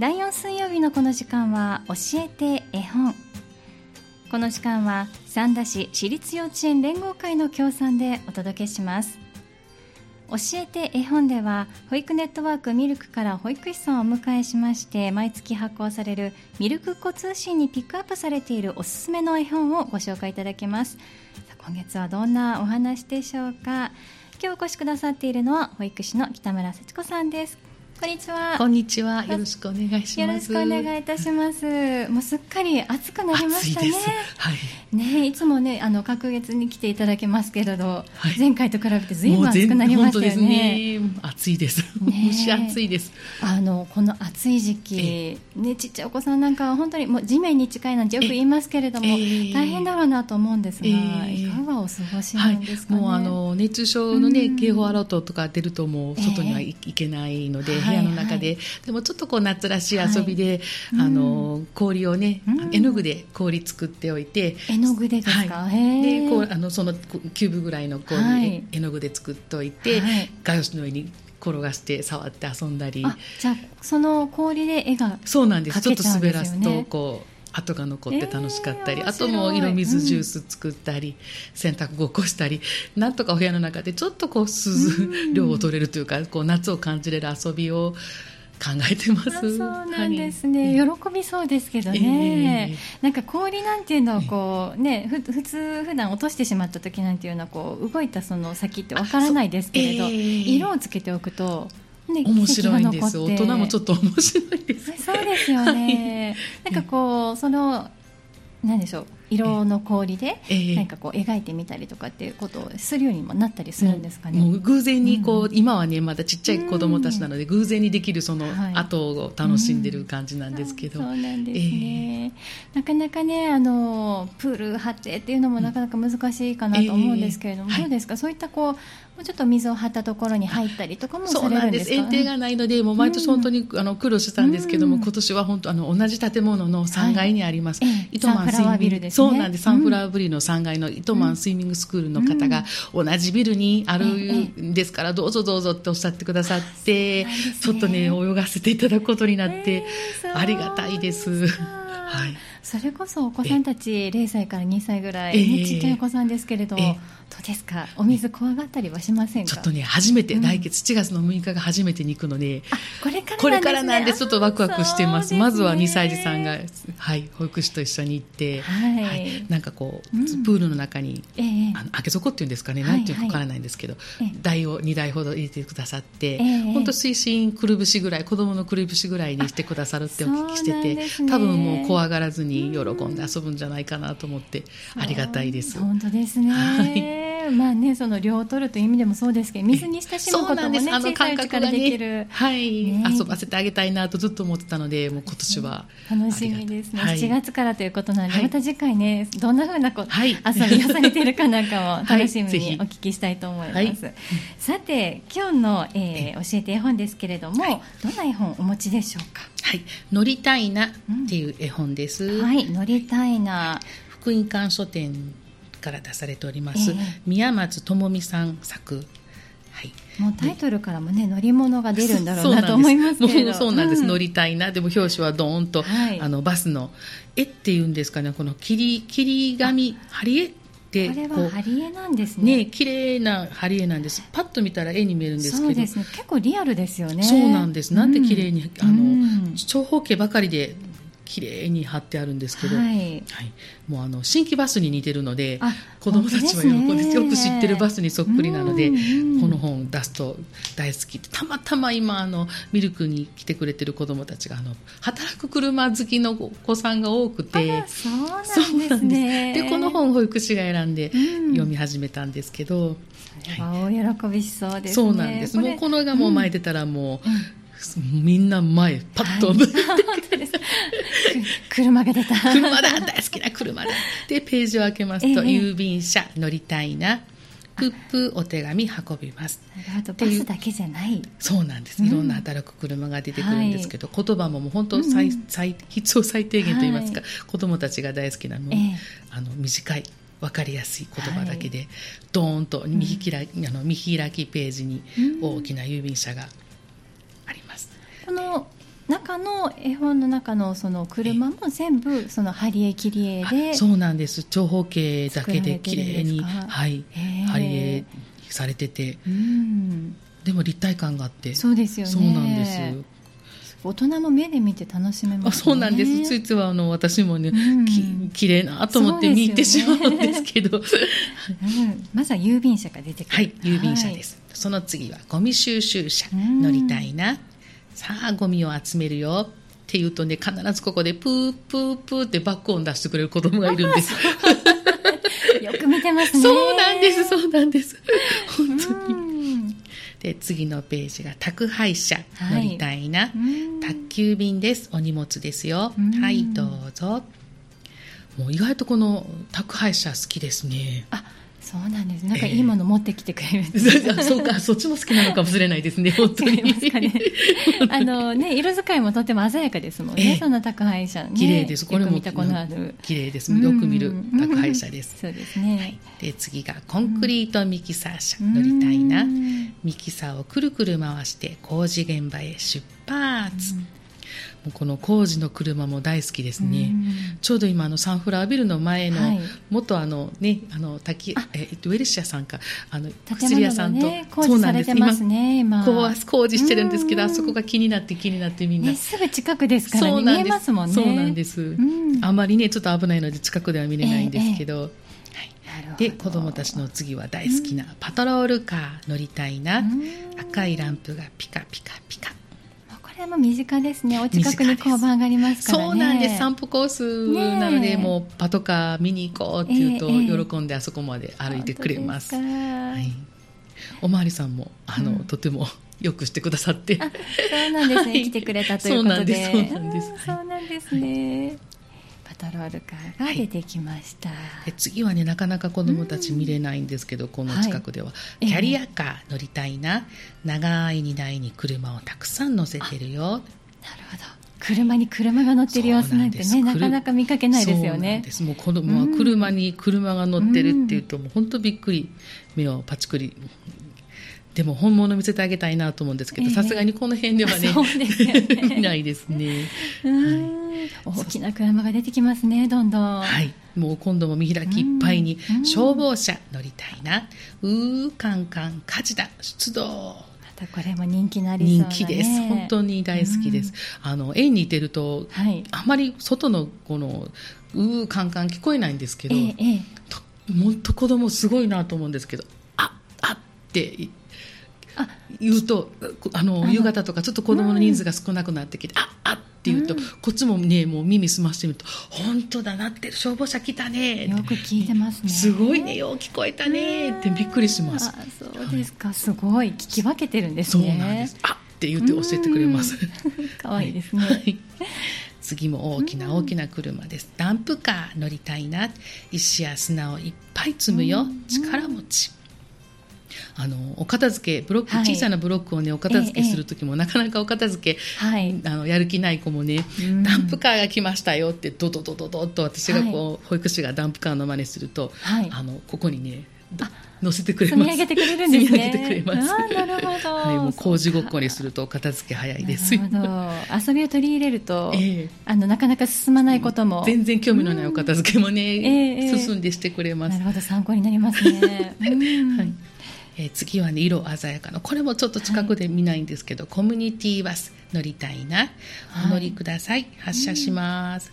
第4水曜日のこの時間は教えて絵本。この時間は三田市私立幼稚園連合会の協賛でお届けします。教えて絵本では保育ネットワークミルクから保育士さんをお迎えしまして毎月発行されるミルクっ子通信にピックアップされているおすすめの絵本をご紹介いただきます。今月はどんなお話でしょうか。今日お越しくださっているのは保育士の北村幸子さんです。こんにちは。こんにちは。よろしくお願いします。よろしくお願いいたします。もうすっかり暑くなりましたね。はい。ねいつもねあの隔月に来ていただけますけれど、はい、前回と比べてずいぶん暑くなりましたよね。ね暑いです。蒸し暑いです。あのこの暑い時期ねちっちゃいお子さんなんかは本当にもう地面に近いなんてよく言いますけれども、大変だろうなと思うんですが、いかがお過ごしなんですか、ねはい、もうあの熱中症のね警報アラートとか出るともう外には行けないので。部屋の中で、はいはい、でもちょっとこう夏らしい遊びで、はい、あの氷をね、絵の具で氷作っておいて。絵の具でですか、はい、でこうあのそのキューブぐらいの氷、はい、絵の具で作っておいて、はい、画用紙の上に転がして触って遊んだり。じゃあその氷で絵がそうなんです。ちょっと滑らすとこう跡が残って楽しかったり、えー、あとも色水ジュース作ったり、うん、洗濯ごっこしたりなんとかお部屋の中でちょっとこう涼量を取れるというかこう夏を感じれる遊びを考えてます。そうなんですね、はい、喜びそうですけどね、えー、なんか氷なんていうのはこう、ね、ふ普通普段落としてしまった時なんていうのはこう動いたその先ってわからないですけれど、えー、色をつけておくとね、面白いんです。大人もちょっと面白いですそうですよね、はい、なんかこうその何でしょう色の氷で何かこう描いてみたりとかっていうことをするようにもなったりするんですかね。もう偶然にこう、うん、今はねまだちっちゃい子供たちなので、偶然にできるその後を楽しんでる感じなんですけど、うん、そうなんですね、えー、なかなかねあのプール張ってっていうのもなかなか難しいかなと思うんですけれども、えー、どうですか、はい、そういったこうもうちょっと水を張ったところに入ったりとかもされるんですか？園庭がないのでもう毎年本当に、あの苦労してたんですけども、今年は本当あの同じ建物の3階にあります、はい、糸満スイミング、そうなんです。サンフラワーブリの3階の糸満スイミングスクールの方が同じビルにあるんですから、どうぞどうぞっておっしゃってくださって、ちょっとね泳がせていただくことになって、ありがたいです。はい、それこそお子さんたち0歳から2歳ぐらい、ね、ちっちゃいお子さんですけれど、どうですか？お水怖がったりはしませんちょっとね初めて、来月7月の6日が初めてに行くので、これから、ね、これからなんでちょっとワクワクしてます、ね、まずは2歳児さんが、はい、保育士と一緒に行って、はい、はい、なんかこう、うん、プールの中に、えー、あの開け底っていうんですかね、なんていうかわからないんですけど、台を2台ほど入れてくださって、本当水深くるぶしぐらい子供のくるぶしぐらいにしてくださるってお聞きしてて、多分もう怖がらずに喜んで遊ぶんじゃないかなと思ってありがたいです。本当ですね、はいまあね、その量を取るという意味でもそうですけど水に親しむこともね小さいうちからできる、はい、ね、遊ばせてあげたいなとずっと思ってたのでもう今年は。楽しみですね、はい、7月からということなので、はい、また次回ねどんなふうなこう、はい、遊びをされているかなんかも 楽しみにお聞きしたいと思います、さて今日の、えー、教えて絵本ですけれども、どんな絵本お持ちでしょうか？はい。乗りたいなっていう絵本です、うん、はい。乗りたいな。福音館書店から出されております、えー、宮松智美さん作。はい、もうタイトルからもね乗り物が出るんだろうなと思いますけど。そうなんです、うん、乗りたいな。でも表紙はドーンと、はい、あのバスの絵っていうんですかねこの切り切り紙貼り絵これは貼り絵なんですね。ね綺麗な貼り絵なんです。パッと見たら絵に見えるんですけど。そうですね。結構リアルですよね。そうなんです。なんて綺麗に、うん、あの、うん、長方形ばかりで綺麗に貼ってあるんですけど、はい、はい、もうあの新規バスに似てるので子供たちは喜んでよく知ってるバスにそっくりなので、この本出すと大好き。たまたま今あのミルクに来てくれてる子供たちがあの働く車好きのお子さんが多くてそうなんですね。でこの本保育士が選んで読み始めたんですけど、大喜びしそうですね。そうなんです。もうこのがもう前出たらもう、うんみんな前パッと、はい、車が出た。車だ大好きな車だ。でページを開けますと、えー、郵便車乗りたいな。プップお手紙運びます。バスだけじゃない。そうなんです、いろんな働く車が出てくるんですけど、はい、言葉ももう本当最、うん、最必要最低限といいますか、はい、子供たちが大好きなもう、えー、あの短い分かりやすい言葉だけで、はい、ドーンと見開き,、あの見開きページに大きな郵便車があります。この中の絵本の中のその車も全部その貼り絵切り絵でそうなんです。長方形だけで綺麗にはい。貼り絵されてて、うん、でも立体感があって。そうですよね。そうなんです。大人も目で見て楽しめます、ね、あそうなんです。ついついあの私もね、うん、き綺麗なと思って見入ってしまうんですけど、ね。うん、まずは郵便車が出てくる。はい郵便車です、はい、その次はゴミ収集車乗りたいな、さあゴミを集めるよ。って言うとね必ずここでプープープーってバック音出してくれる子供がいるんです。よく見てますね。そうなんですそうなんです。本当に。で次のページが宅配車乗りたいな、はい、宅急便です。お荷物ですよ。はいどうぞ。もう意外とこの宅配車好きですね。あそうなんです。なんかいいもの持ってきてくれるんです、えー、そうか、そっちも好きなのかもしれないですね、本当に。ね、あのね、色使いもとても鮮やかですもんね、えー、その宅配車、ね。綺麗です。これも見たことある。綺麗です。よく見る宅配車です。そうですね、はい。で、次がコンクリートミキサー車、乗りたいな。ミキサーをくるくる回して工事現場へ出発。この工事の車も大好きですね、ちょうど今あのサンフラワービルの前の、はい、元あのねあの滝えウェルシアさんか。あの薬屋さんと、ね、そうなんです。ね今。工事してるんですけどあそこが気になって気になってみんな、ね、すぐ近くですからね見えますもんね。そうなんです、あまりねちょっと危ないので近くでは見れないんですけど、えーえーで子供たちの次は大好きなパトロールカー乗りたいな、赤いランプがピカピカピカれも身近ですね。お近くに交番がありますから、ね、そうなんです。散歩コースなので、もうパトカー見に行こうって言うと、喜んであそこまで歩いてくれます、はい、おまわりさんもあの、うん、とてもよくしてくださって。そうなんですね、はい、来てくれたということで。そうなんです。そうなんですね、パトロールカーが出てきました、はい、次はねなかなか子どもたち見れないんですけど、うん、この近くでは、はい、キャリアカー乗りたいな、長い荷台に車をたくさん乗せてるよ。なるほど。車に車が乗ってる様子なんてねなかなか見かけないですよね。もう子供は車に車が乗ってるっていうと、もう本当びっくり。目をパチクリでも本物見せてあげたいなと思うんですけどさすがにこの辺ではねね。見ないですね。はい。大きな車が出てきますねどんどん。はい。もう今度も見開きいっぱいに消防車乗りたいな。うーカンカン火事だ出動。またこれも人気なり、ね、人気です。本当に大好きです、あの園にいてると、はい、あまり外のこのうーカンカン聞こえないんですけど、ええええ、もっと子供すごいなと思うんですけどああって言うとあの夕方とかちょっと子供の人数が少なくなってきて、ああって言うと、うん、こっちもねもう耳澄ましてみると本当だなって消防車来たねよく聞いてますね。すごいねよう聞こえたねってびっくりします。そうですか、すごい聞き分けてるんですね。そうなんですあって言って教えてくれます。可愛いですね、はい。次も大きな大きな車です。ダンプカー乗りたいな。石や砂をいっぱい積むよ。力持ち。あのお片付けブロック、はい、小さなブロックをねお片付けする時も、ええ、なかなかお片付け、はい、あのやる気ない子もね、ダンプカーが来ましたよってドドドドドと私がこう、はい、保育士がダンプカーの真似すると、あのここにね乗せてくれます。積み上げてくれるんですね。積み上げてくれます。なるほど。はい、もう工事ごっこにすると片付け早いです。なるほど。遊びを取り入れると、えー、あのなかなか進まないことも、全然興味のないお片付けもね、えー、進んでしてくれます。なるほど参考になりますね。はい。えー、次はね色鮮やかな。これもちょっと近くで見ないんですけど、はい、コミュニティバス乗りたいな、お乗りください。発車します、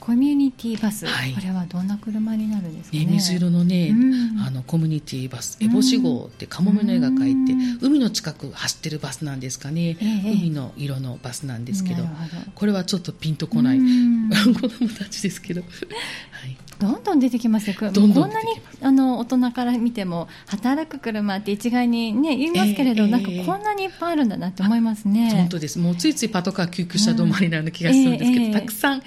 コミュニティバス、はい、これはどんな車になるんですかね、ね水色のね、うん、あのコミュニティバス、烏帽子号ってカモメの絵が描いて、うん、海の近く走ってるバスなんですかね、えー、海の色のバスなんですけど、ど。これはちょっとピンとこない、うん、子供たちですけど、はい、どんどん出てきますよ、どんどんこんなにあの大人から見ても、働く車って一概に、ね、言いますけれど、えー、なんかこんなにいっぱいあるんだなって思いますね。本当です。もうついついパトカー救急車止まりなような気がするんですけど、たくさん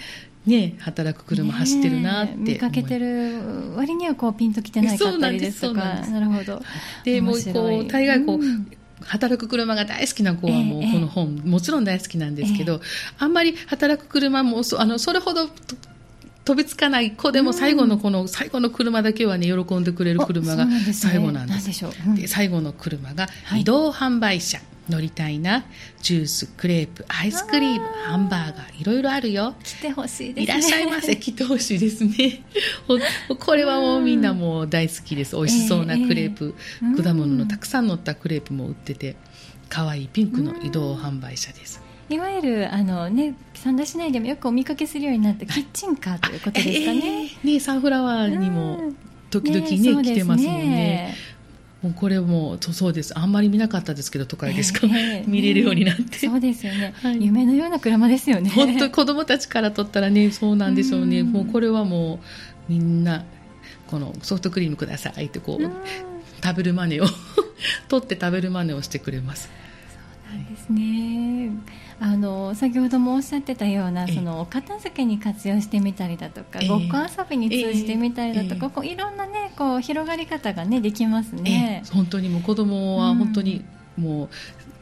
ね、働く車走ってるなって、見かけてる割にはこうピンときてないかったりですとか。なるほど。でもうこう大概こう、うん、働く車が大好きな子はもうこの本、えー、もちろん大好きなんですけど、えー、あんまり働く車もそあのそれほど飛びつかない子でも最後のこの最後の車だけはね喜んでくれる車が最後なんです。で、最後の車が移動販売車乗りたいな。ジュースクレープアイスクリームハンバーガーいろいろあるよ。来てほしいです、ね、いらっしゃいませ。来てほしいですね。これはもうみんなもう大好きです。美味しそうなクレープ、えー、果物のたくさん乗ったクレープも売ってて可愛いピンクの移動販売車です。いわゆるあの、ね、三田市内でもよくお見かけするようになったキッチンカーということですかね。えー、ねサンフラワーにも時々ね、ね。来てますもんね。もうこれもそうです。あんまり見なかったですけど都会でしか、えー、見れるようになって、そうですよね、はい、夢のような車ですよね。本当子供たちからとったらねそうなんでしょうね、うもうこれはもうみんなこのソフトクリームくださいってこう食べる真似を。取って食べる真似をしてくれます。そうなんですねあの先ほどもおっしゃってたようなそのお片付けに活用してみたりだとか、ごっこ遊びに通じてみたりだとか、こういろんなねこう広がり方がねできますね。本当にもう子供は本当にもう、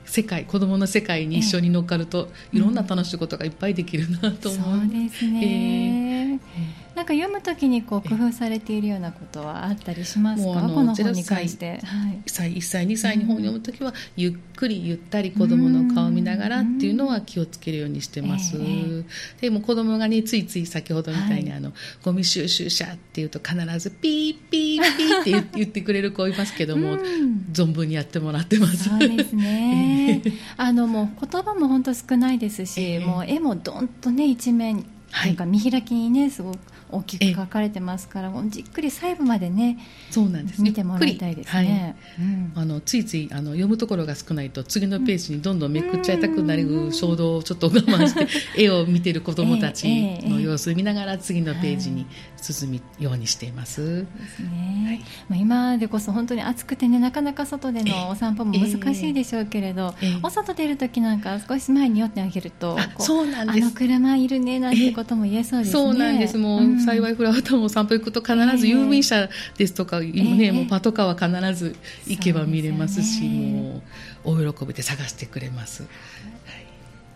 世界子供の世界に一緒に乗っかると、いろんな楽しいことがいっぱいできるなと思う、そうですね、えーなんか読むときにこう工夫されているようなことはあったりしますか？この本に関して、はい、1歳1歳2歳に本を読むときは、ゆっくりゆったり子供の顔を見ながらっていうのは気をつけるようにしてます、えー、でも子供がねついつい先ほどみたいに、はい、あのゴミ収集車っていうと必ずピーピーピーって言ってくれる子いますけども、存分にやってもらってます。そうですね。あのもう言葉も本当少ないですし、えー、もう絵もどんとね一面なんか見開きにねすごく大きく書かれてますからじっくり細部までねそうなんです、ね、見てもらいたいですね、はい。うん、あのついついあの読むところが少ないと次のページにどんどんめくっちゃいたくなる衝動をちょっと我慢して 絵を見てる子どもたちの様子を見ながら次のページに進むようにしています。ですね、はい、まあ、今でこそ本当に暑くてねなかなか外でのお散歩も難しいでしょうけれど、えーえ。ー、お外出る時なんか少し前に寄ってあげるとそうなんです。あの車いるねなんてことも言えそうですね。そうなんです。もう、うん。幸いフラワータウンを散歩行くと必ず郵便車ですとか、えー、ね、もうパトカーは必ず行けば見れますし、もう大喜びで探してくれます。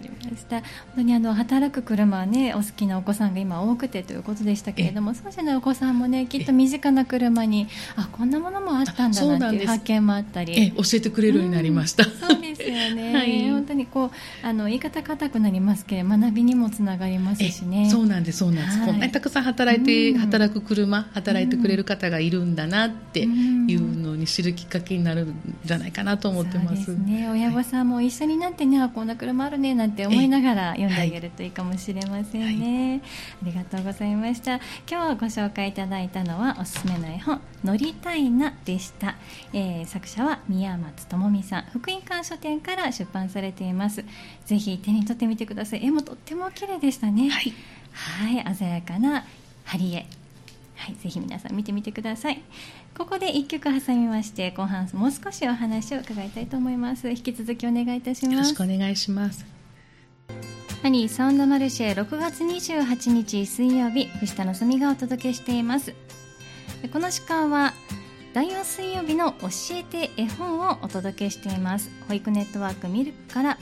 ました本当にあの働く車はねお好きなお子さんが今多くてということでしたけれどもそうじゃないお子さんもねきっと身近な車にあこんなものもあったんだなっていう発見もあったり。教えてくれるようになりました、うん、そうですよね、はい、本当にこうあの言い方硬くなりますけど学びにもつながりますしね。そうなんですそうなんです、はい、こんなにたくさん働いて、うん、働く車働いてくれる方がいるんだなっていうのに知るきっかけになるんじゃないかなと思ってます、うね。親御さんも一緒になってね、はい、こんな車あるねなんて思いながら読んであげるといいかもしれませんね、はい、ありがとうございました。今日ご紹介いただいたのはおすすめの絵本乗りたいなでした、えー、作者は宮松智美さん。福音館書店から出版されています。ぜひ手に取ってみてください。絵もとっても綺麗でしたね。はい、はい、鮮やかな貼り絵。はい、ぜひ皆さん見てみてください。ここで1曲挟みまして後半もう少しお話を伺いたいと思います。引き続きお願いいたします。よろしくお願いします。ハニーサウンドマルシェ6月28日水曜日藤田のすみがお届けしています。この時間は第4水曜日の教えて絵本をお届けしています。保育ネットワークミルクから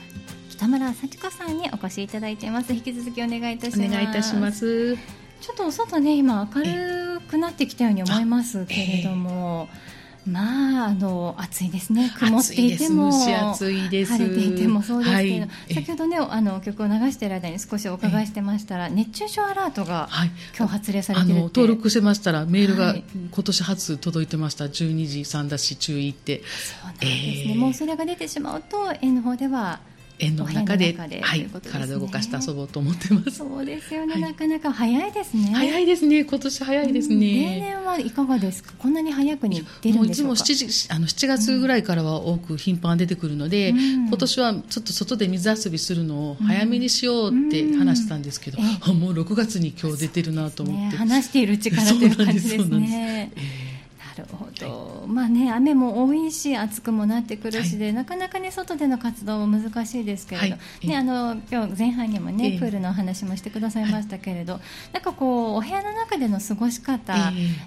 北村幸子さんにお越しいただいています。引き続きお願いいたします。お願いいたします。ちょっとお外ね今明るくなってきたように思いますけれども、えーまあ、あの暑いですね、曇っていても、晴れていてもそうですけど、はい、先ほどね、あの曲を流している間に少しお伺いしてましたら、熱中症アラートが、はい、今日発令されてる登録してましたら、メールが今年初届いてました、12時3だし注意って。そうなんですね、えー、もうそれが出てしまうと、園の方では、円の中ではい、体を動かして遊ぼうと思ってます。そうですよね、はい、なかなか早いですね。早いですね。今年早いですね、例年はいかがですか？こんなに早くに出るんでしょうか？もう7時あの7月ぐらいからは多く頻繁に出てくるので、うん、今年はちょっと外で水遊びするのを早めにしようって話したんですけど、うん、もう6月に今日出てるなと思って、ね、話しているうちからという感じですねるほど、はい、まあね雨も多いし暑くもなってくるしで、はい、なかなかね外での活動も難しいですけれど、はい、ねあの今日前半にもね、えー、プールのお話もしてくださいましたけれど、なんかこうお部屋の中での過ごし方、え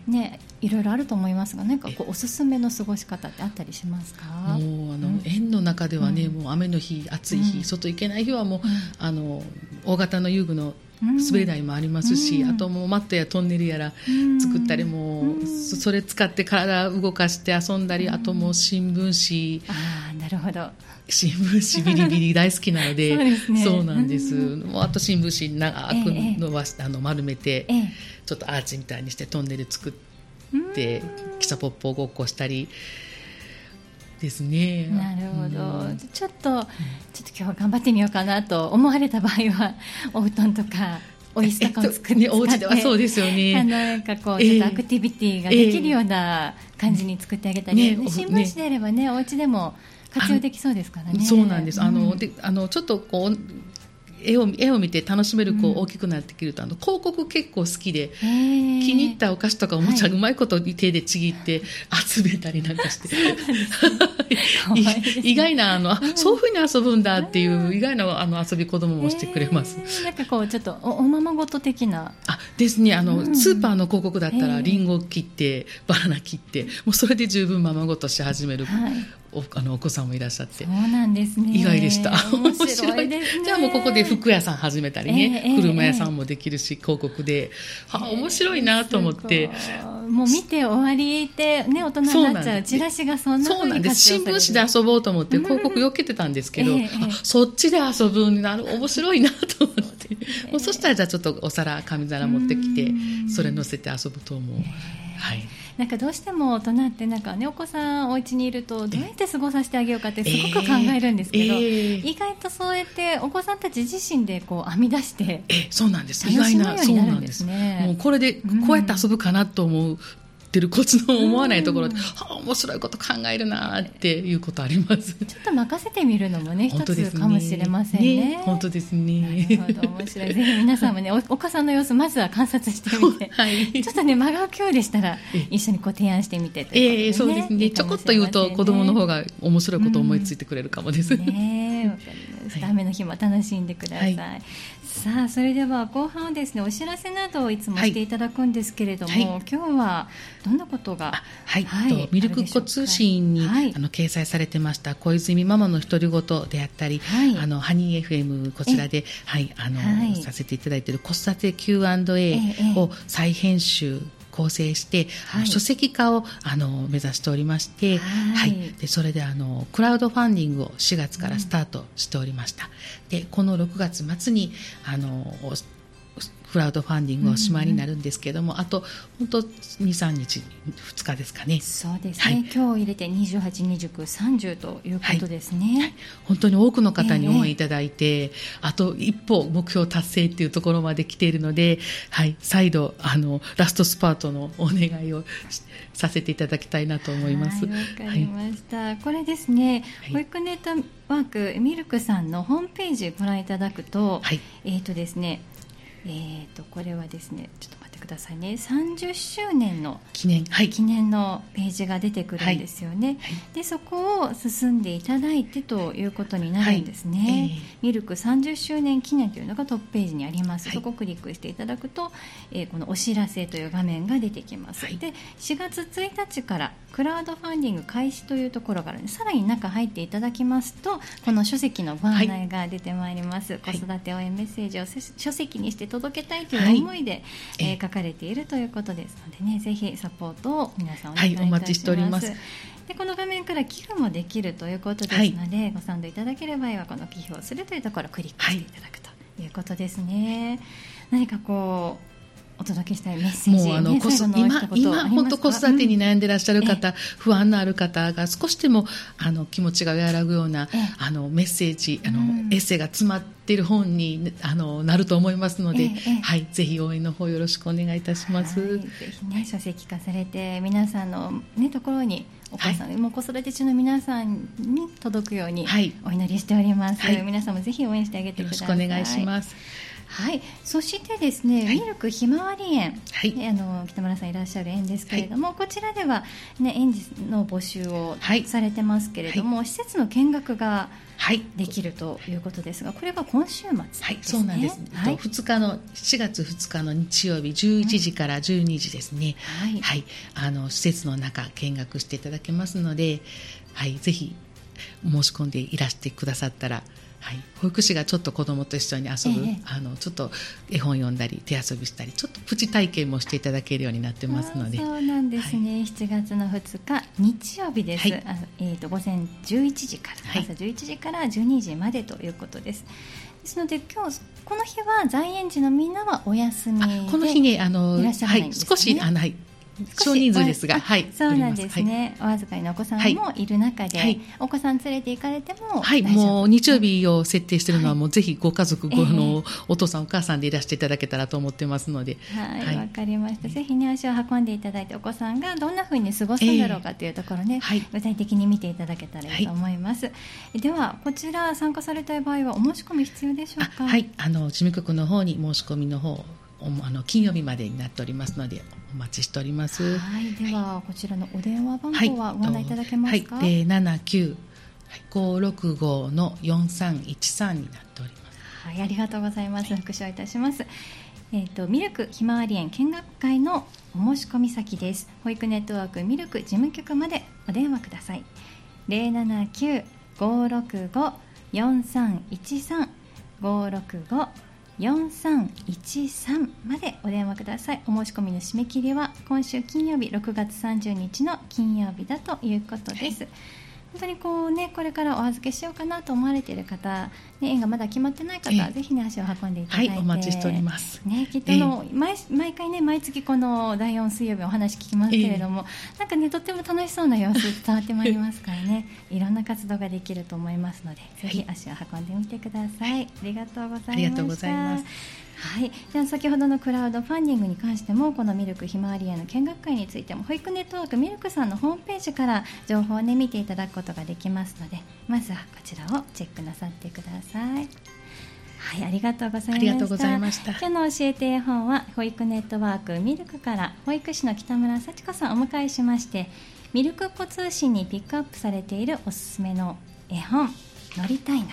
ー、ねいろいろあると思いますが、なんかこうおすすめの過ごし方ってあったりしますか？もうあの、うん、園の中ではね、もう雨の日暑い日、うん、外行けない日はもう、うん、あの大型の遊具の滑り台もありますし、うん、あともうマットやトンネルやら作ったりも、うん、それ使って体動かして遊んだり、あともう新聞紙。なるほど。新聞紙ビリビリ大好きなので そう、ね,、そうなんです、もうあと新聞紙長く伸ばし、ええ、あの丸めて、え、ちょっとアーチみたいにしてトンネル作って汽車ポッポごっこしたりですね。なるほど、うん、ちょっとちょっと今日は頑張ってみようかなと思われた場合はお布団とかお椅子とかを作って、ね、お家ではそうですよね。あのなんかこうちょっとアクティビティができるような感じに作ってあげたり、えーね、新聞紙であればねお家でも活用できそうですからね。そうなんです。あの、うん、であのちょっとこう絵を絵を見て楽しめる子大きくなってくると、あの広告結構好きで気に入ったお菓子とかおもちゃ、うまいこと手でちぎって集めたりなんかして、意外なあの、そういうふうに遊ぶんだっていう意外なあの遊び子供もしてくれます。なんかこうちょっとおおままごと的な。あですね。あの、スーパーの広告だったらりんご切ってバナナ切ってもうそれで十分ままごとし始める、お あのお子さんもいらっしゃって。そうなんですね。意外でした。面白いね。じゃあもうここで服屋さん始めたりね、えー、車屋さんもできるし、広告で、はあ面白いなと思って、もう見て終わりで、ね、大人になっちゃうチラシがそんなそうなんです。新聞紙で遊ぼうと思って広告よけてたんですけど、えー、そっちで遊ぶになる。面白いなと思って、もうそしたらじゃあちょっとお皿紙皿持ってきてそれ乗せて遊ぶと思う。はいなんかどうしても大人ってなんか、ね、お子さんお家にいるとどうやって過ごさせてあげようかってすごく考えるんですけど、えー、意外とそうやってお子さんたち自身でこう編み出してえそうなんです意外なそうなんです。もうこれでこうやって遊ぶかなと思うってるこっちの思わないところで、はあ、面白いこと考えるなっていうことあります。ちょっと任せてみるのもね一つかもしれませんね、ね、本当ですね。なるほど面白い。ぜひ皆さんもねおお子さんの様子まずは観察してみて、はい、ちょっとね間が今日でしたら一緒にこう提案してみてという、ね、えー、そうですね。ちょこっと言うと子供の方が面白いことを思いついてくれるかもです、うん、ねわかりました、雨の日も楽しんでください、はい。さあそれでは後半はですねお知らせなどをいつもしていただくんですけれども、はい。はい、今日はどんなことがはい、はい、ミルクっ子通信に、あの掲載されてました小泉ママの独り言であったり、あのハニー FM こちらではいあの、させていただいている子育て Q&A を再編集構成して、はい、書籍化をあの目指しておりまして、はい、はい、でそれであのクラウドファンディングを4月からスタートしておりました。うん、でこの6月末にあのクラウドファンディングおしまいになるんですけれども、うん、あと本当23日2日ですかね。そうですね、はい、今日入れて282930ということですね、はい。はい、本当に多くの方に応援いただいて、えー、あと一歩目標達成っていうところまで来ているので、はい、再度あのラストスパートのお願いをさせていただきたいなと思います。わかりました、これですね、保育ネットワークミルクさんのホームページご覧いただくと、えっ、ー、とですねえーと、これはですねちょっとくださいね。30周年の記念,、はい、記念のページが出てくるんですよね、はい。はい、でそこを進んでいただいてということになるんですね、えー、ミルク30周年記念というのがトップページにあります、そこをクリックしていただくと、えー、このお知らせという画面が出てきます、で4月1日からクラウドファンディング開始というところからさらに中入っていただきますとこの書籍のご案内が出てまいります、子育て応援メッセージを書籍にして届けたいという思いで、はい、えー、書かれているということですのでねぜひサポートを皆さんお願いいたします。はい、お待ちしておりますでこの画面から寄付もできるということですので、はい、ご賛同いただける場合はこの寄付をするというところをクリックしていただくということですね。何かこうお届けしたいメッセージ、もうあの、ね、今今本当子育てに悩んでらっしゃる方、うん、不安のある方が少しでもあの気持ちが和らぐようなあのメッセージあの、うん、エッセイが詰まっている本にあのなると思いますので、はいぜひ応援の方よろしくお願いいたします。はい、ぜひね書籍化されて皆さんのねところにお母さん、はい、も子育て中の皆さんに届くようにお祈りしております。はい、皆さんもぜひ応援してあげてください。よろしくお願いします。はい、そしてですね、はい、ミルクひまわり園、はい、あの北村さんいらっしゃる園ですけれども、はい、こちらでは、ね、園児の募集をされてますけれども、施設の見学ができるということですが、これが今週末、ね、はい、そうなんです。はい、2日の4月2日の日曜日11時から12時ですね。はい、はい、あの施設の中見学していただけますので、はい、ぜひ申し込んでいらしてくださったら。はい、保育士がちょっと子どもと一緒に遊ぶ、ええ、あのちょっと絵本読んだり手遊びしたりちょっとプチ体験もしていただけるようになってますので。そうなんですね、はい、7月の2日日曜日です、はい、あえーと、午前11時から、朝11時から12時までということです。ですので今日この日は在園児のみんなはお休みでこの日ねあの、ね、はい、少しあの、はい、少人数ですが、はい、そうなんですね、はい、お預かりのお子さんもい。る中で、はい、お子さん連れて行かれてもはいもう日曜日を設定しているのは、もうぜひご家族ご、のお父さんお母さんでいらしていただけたらと思ってますので。はいわ、かりました。ぜひね足を運んでいただいてお子さんがどんなふうに過ごすんだろうかというところね、具体的に見ていただけたらいいと思います、ではこちら参加されたい場合はお申し込み必要でしょうか？はい。あの事務局の方に申し込みの方あの金曜日までになっておりますのでお待ちしております。はい、では、はい、こちらのお電話番号はご案内いただけますか？はい、七九五六五の四三一三になっております。はい、ありがとうございます。復唱いたします。えっ、ー、とミルクひまわり園見学会のお申し込み先です。保育ネットワークミルク事務局までお電話ください。零七九五六五四三一三五六五4313までお電話ください。お申し込みの締め切りは今週金曜日6月30日の金曜日だということです、はい本当にこうねこれからお預けしようかなと思われている方、ね、縁がまだ決まってない方はぜひね足を運んでいただいて、はい、お待ちしております。ねきっとの、毎毎回ね毎月この第4水曜日お話聞きますけれども、なんかねとっても楽しそうな様子伝わってまいりますからね。い。ろんな活動ができると思いますので、ぜひ足を運んでみてください。ありがとうございました。はい、では先ほどのクラウドファンディングに関してもこのミルクひまわり園の見学会についても保育ネットワークミルクさんのホームページから情報を、ね、見ていただくことができますのでまずはこちらをチェックなさってください。はい、ありがとうございました。今日の教えて絵本は保育ネットワークミルクから保育士の北村幸子さんをお迎えしまして、ミルクっ子通信にピックアップされているおすすめの絵本乗りたいな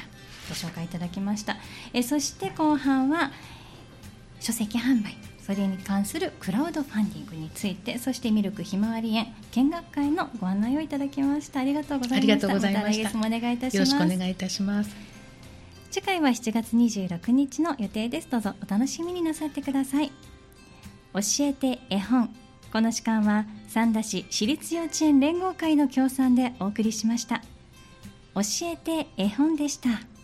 ご紹介いただきました。えそして後半は書籍販売それに関するクラウドファンディングについてそしてミルクひまわり園見学会のご案内をいただきました。ありがとうございました。ありがとうございました、ま、お願いいたしますよろしくお願いいたします。次回は7月26日の予定です。どうぞお楽しみになさってください。教えて絵本。この時間は三田市私立幼稚園連合会の協賛でお送りしました。教えて絵本でした